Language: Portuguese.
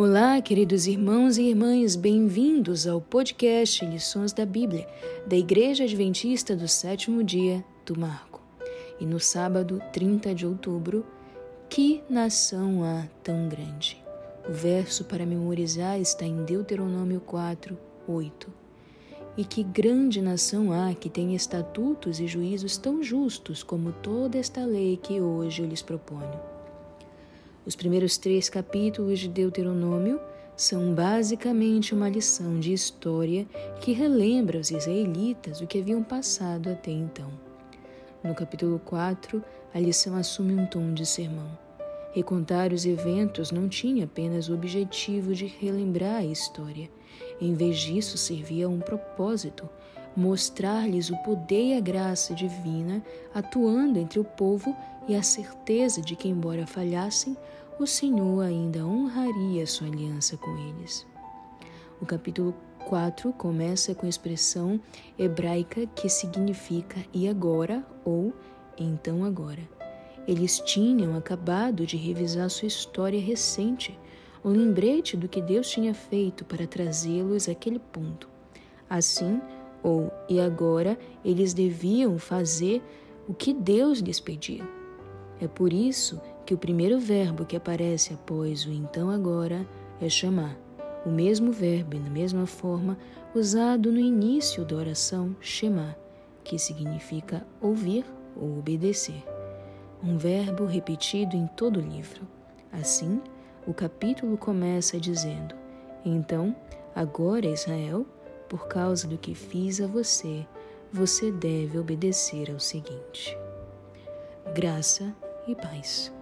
Olá, queridos irmãos e irmãs, bem-vindos ao podcast Lições da Bíblia da Igreja Adventista do Sétimo Dia do Marco. E no sábado 30 de outubro, que nação há tão grande? O verso para memorizar está em Deuteronômio 4, 8. E que grande nação há que tem estatutos e juízos tão justos como toda esta lei que hoje eu lhes proponho. Os primeiros três capítulos de Deuteronômio são basicamente uma lição de história que relembra aos israelitas o que haviam passado até então. No capítulo 4, a lição assume um tom de sermão. Recontar os eventos não tinha apenas o objetivo de relembrar a história. Em vez disso, servia a um propósito: mostrar-lhes o poder e a graça divina atuando entre o povo e a certeza de que, embora falhassem, o Senhor ainda honraria sua aliança com eles. O capítulo 4 começa com a expressão hebraica que significa e agora ou então agora. Eles tinham acabado de revisar sua história recente, um lembrete do que Deus tinha feito para trazê-los àquele ponto. Assim, ou e agora, eles deviam fazer o que Deus lhes pedia. É por isso que o primeiro verbo que aparece após o então agora é chamar, o mesmo verbo e na mesma forma usado no início da oração chamar, que significa ouvir ou obedecer. Um verbo repetido em todo o livro. Assim, o capítulo começa dizendo: Então, agora Israel, por causa do que fiz a você, você deve obedecer ao seguinte. Graça e paz.